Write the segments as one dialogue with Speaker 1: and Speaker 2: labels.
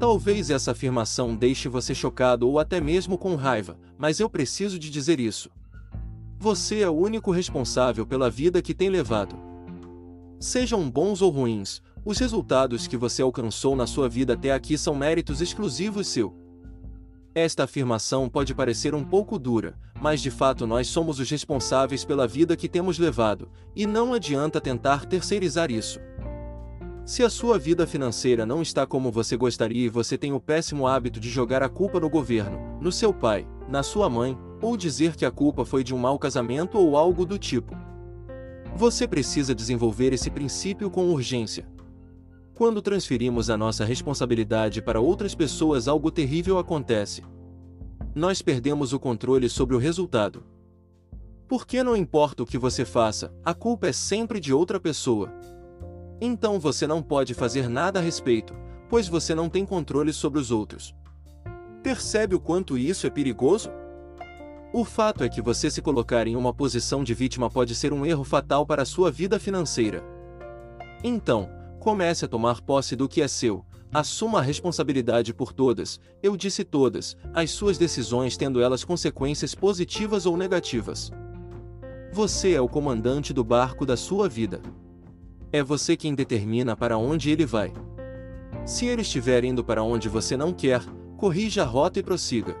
Speaker 1: Talvez essa afirmação deixe você chocado ou até mesmo com raiva, mas eu preciso de dizer isso. Você é o único responsável pela vida que tem levado. Sejam bons ou ruins, os resultados que você alcançou na sua vida até aqui são méritos exclusivos seu. Esta afirmação pode parecer um pouco dura, mas de fato nós somos os responsáveis pela vida que temos levado, e não adianta tentar terceirizar isso. Se a sua vida financeira não está como você gostaria e você tem o péssimo hábito de jogar a culpa no governo, no seu pai, na sua mãe, ou dizer que a culpa foi de um mau casamento ou algo do tipo. Você precisa desenvolver esse princípio com urgência. Quando transferimos a nossa responsabilidade para outras pessoas, algo terrível acontece. Nós perdemos o controle sobre o resultado. Porque não importa o que você faça, a culpa é sempre de outra pessoa. Então você não pode fazer nada a respeito, pois você não tem controle sobre os outros. Percebe o quanto isso é perigoso? O fato é que você se colocar em uma posição de vítima pode ser um erro fatal para a sua vida financeira. Então, comece a tomar posse do que é seu, assuma a responsabilidade por todas, eu disse todas, as suas decisões tendo elas consequências positivas ou negativas. Você é o comandante do barco da sua vida. É você quem determina para onde ele vai. Se ele estiver indo para onde você não quer, corrija a rota e prossiga.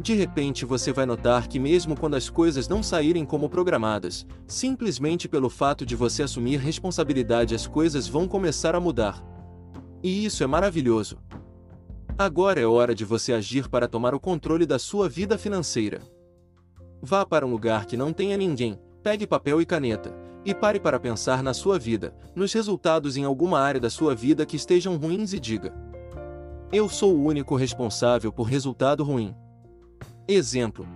Speaker 1: De repente você vai notar que, mesmo quando as coisas não saírem como programadas, simplesmente pelo fato de você assumir responsabilidade, as coisas vão começar a mudar. E isso é maravilhoso. Agora é hora de você agir para tomar o controle da sua vida financeira. Vá para um lugar que não tenha ninguém, pegue papel e caneta, e pare para pensar na sua vida, nos resultados em alguma área da sua vida que estejam ruins e diga: Eu sou o único responsável por resultado ruim. Exemplo: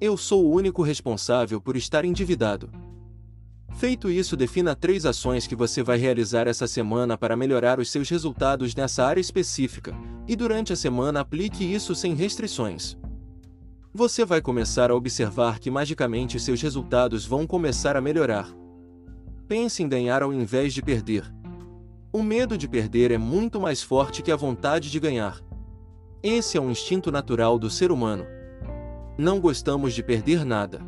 Speaker 1: Eu sou o único responsável por estar endividado. Feito isso, defina três ações que você vai realizar essa semana para melhorar os seus resultados nessa área específica, e durante a semana aplique isso sem restrições você vai começar a observar que magicamente seus resultados vão começar a melhorar. Pense em ganhar ao invés de perder. O medo de perder é muito mais forte que a vontade de ganhar. Esse é um instinto natural do ser humano. Não gostamos de perder nada.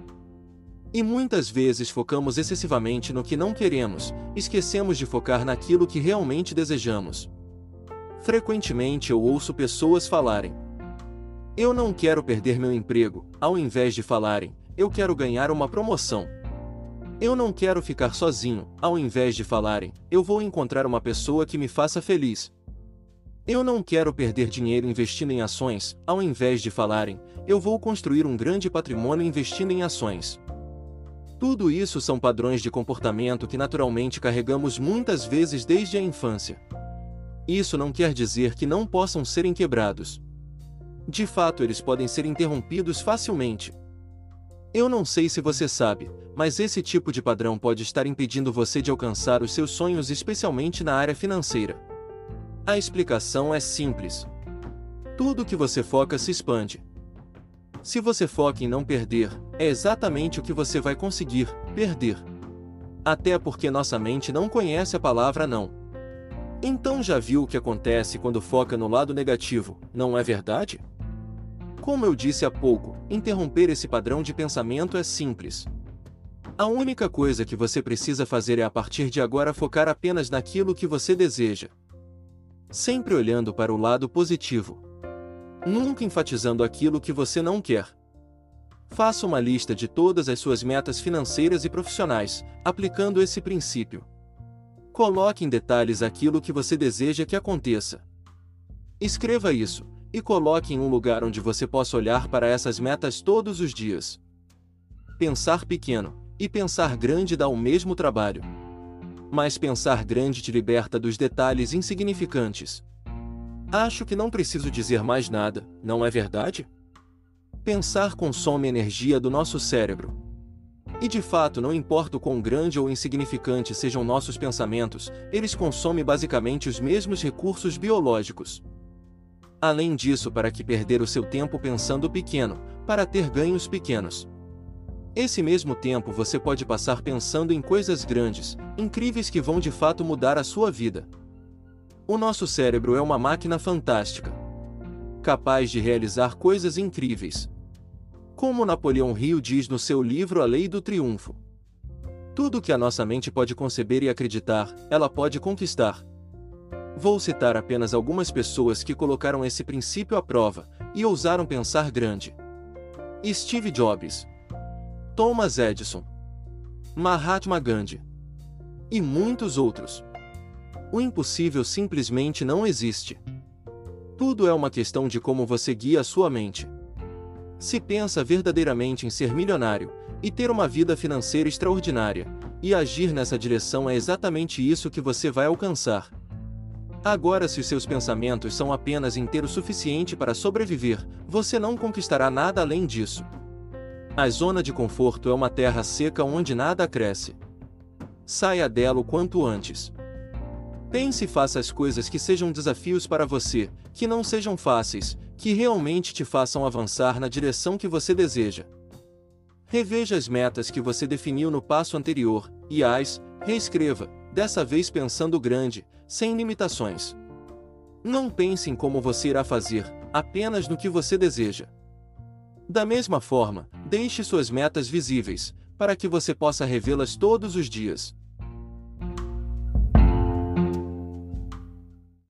Speaker 1: E muitas vezes focamos excessivamente no que não queremos, esquecemos de focar naquilo que realmente desejamos. Frequentemente eu ouço pessoas falarem: eu não quero perder meu emprego, ao invés de falarem, eu quero ganhar uma promoção. Eu não quero ficar sozinho, ao invés de falarem, eu vou encontrar uma pessoa que me faça feliz. Eu não quero perder dinheiro investindo em ações, ao invés de falarem, eu vou construir um grande patrimônio investindo em ações. Tudo isso são padrões de comportamento que naturalmente carregamos muitas vezes desde a infância. Isso não quer dizer que não possam serem quebrados. De fato, eles podem ser interrompidos facilmente. Eu não sei se você sabe, mas esse tipo de padrão pode estar impedindo você de alcançar os seus sonhos, especialmente na área financeira. A explicação é simples. Tudo que você foca se expande. Se você foca em não perder, é exatamente o que você vai conseguir: perder. Até porque nossa mente não conhece a palavra não. Então já viu o que acontece quando foca no lado negativo, não é verdade? Como eu disse há pouco, interromper esse padrão de pensamento é simples. A única coisa que você precisa fazer é a partir de agora focar apenas naquilo que você deseja. Sempre olhando para o lado positivo. Nunca enfatizando aquilo que você não quer. Faça uma lista de todas as suas metas financeiras e profissionais, aplicando esse princípio. Coloque em detalhes aquilo que você deseja que aconteça. Escreva isso, e coloque em um lugar onde você possa olhar para essas metas todos os dias. Pensar pequeno e pensar grande dá o mesmo trabalho. Mas pensar grande te liberta dos detalhes insignificantes. Acho que não preciso dizer mais nada, não é verdade? Pensar consome energia do nosso cérebro. E de fato, não importa o quão grande ou insignificante sejam nossos pensamentos, eles consomem basicamente os mesmos recursos biológicos. Além disso, para que perder o seu tempo pensando pequeno, para ter ganhos pequenos? Esse mesmo tempo você pode passar pensando em coisas grandes, incríveis que vão de fato mudar a sua vida. O nosso cérebro é uma máquina fantástica, capaz de realizar coisas incríveis. Como Napoleão Hill diz no seu livro A Lei do Triunfo. Tudo que a nossa mente pode conceber e acreditar, ela pode conquistar. Vou citar apenas algumas pessoas que colocaram esse princípio à prova e ousaram pensar grande: Steve Jobs, Thomas Edison, Mahatma Gandhi e muitos outros. O impossível simplesmente não existe. Tudo é uma questão de como você guia a sua mente. Se pensa verdadeiramente em ser milionário e ter uma vida financeira extraordinária, e agir nessa direção é exatamente isso que você vai alcançar. Agora, se seus pensamentos são apenas ter o suficiente para sobreviver, você não conquistará nada além disso. A zona de conforto é uma terra seca onde nada cresce. Saia dela o quanto antes. Pense e faça as coisas que sejam desafios para você, que não sejam fáceis, que realmente te façam avançar na direção que você deseja. Reveja as metas que você definiu no passo anterior e as reescreva, dessa vez pensando grande, sem limitações. Não pense em como você irá fazer, apenas no que você deseja. Da mesma forma, deixe suas metas visíveis, para que você possa revê-las todos os dias.